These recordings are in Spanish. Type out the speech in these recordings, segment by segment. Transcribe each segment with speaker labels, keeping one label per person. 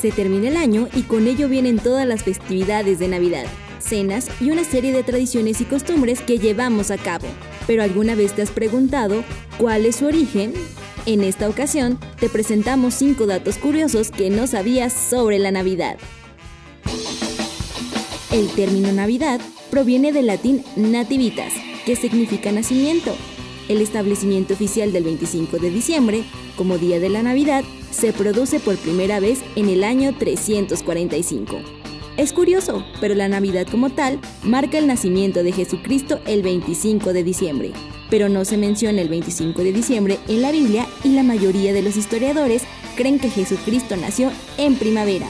Speaker 1: Se termina el año y con ello vienen todas las festividades de Navidad, cenas y una serie de tradiciones y costumbres que llevamos a cabo. Pero ¿alguna vez te has preguntado cuál es su origen? En esta ocasión te presentamos 5 datos curiosos que no sabías sobre la Navidad. El término Navidad proviene del latín nativitas, que significa nacimiento. El establecimiento oficial del 25 de diciembre, como Día de la Navidad, se produce por primera vez en el año 345. Es curioso, pero la Navidad como tal marca el nacimiento de Jesucristo el 25 de diciembre, pero no se menciona el 25 de diciembre en la Biblia y la mayoría de los historiadores creen que Jesucristo nació en primavera.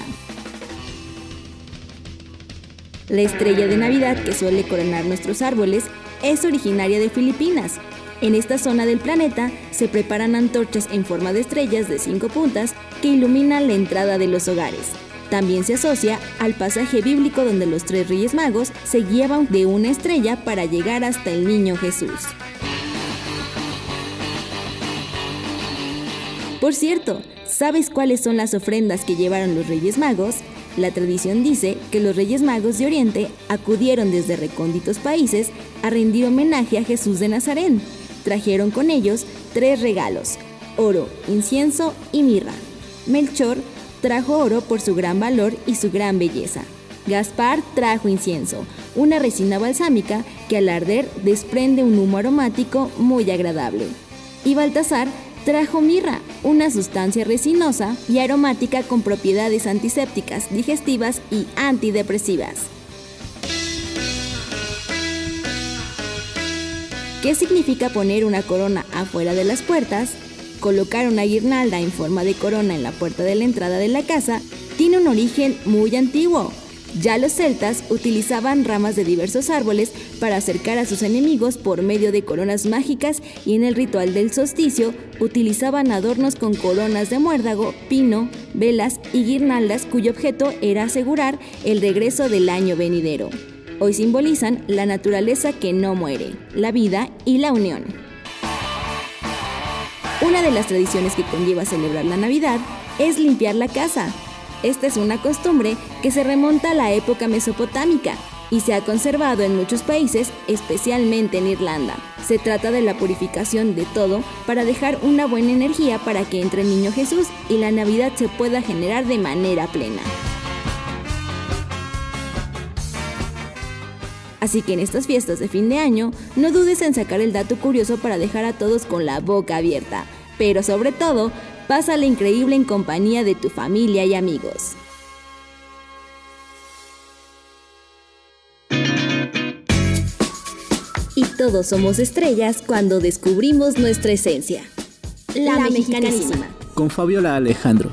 Speaker 1: La estrella de Navidad que suele coronar nuestros árboles es originaria de Filipinas. En esta zona del planeta se preparan antorchas en forma de estrellas de cinco puntas que iluminan la entrada de los hogares. También se asocia al pasaje bíblico donde los tres reyes magos se guiaban de una estrella para llegar hasta el niño Jesús. Por cierto, ¿sabes cuáles son las ofrendas que llevaron los Reyes Magos? La tradición dice que los Reyes Magos de Oriente acudieron desde recónditos países a rendir homenaje a Jesús de Nazaret. Trajeron con ellos tres regalos, oro, incienso y mirra. Melchor trajo oro por su gran valor y su gran belleza. Gaspar trajo incienso, una resina balsámica que al arder desprende un humo aromático muy agradable. Y Baltasar trajo mirra, una sustancia resinosa y aromática con propiedades antisépticas, digestivas y antidepresivas. ¿Qué significa poner una corona afuera de las puertas? Colocar una guirnalda en forma de corona en la puerta de la entrada de la casa tiene un origen muy antiguo. Ya los celtas utilizaban ramas de diversos árboles para acercar a sus enemigos por medio de coronas mágicas y en el ritual del solsticio utilizaban adornos con coronas de muérdago, pino, velas y guirnaldas cuyo objeto era asegurar el regreso del año venidero. Hoy simbolizan la naturaleza que no muere, la vida y la unión. Una de las tradiciones que conlleva celebrar la Navidad es limpiar la casa, esta es una costumbre que se remonta a la época mesopotámica y se ha conservado en muchos países, especialmente en Irlanda. Se trata de la purificación de todo para dejar una buena energía para que entre el niño Jesús y la Navidad se pueda generar de manera plena. Así que en estas fiestas de fin de año, no dudes en sacar el dato curioso para dejar a todos con la boca abierta. Pero sobre todo, Pásala increíble en compañía de tu familia y amigos. Y todos somos estrellas cuando descubrimos nuestra esencia. La, mexicanísima.
Speaker 2: Con Fabiola Alejandro.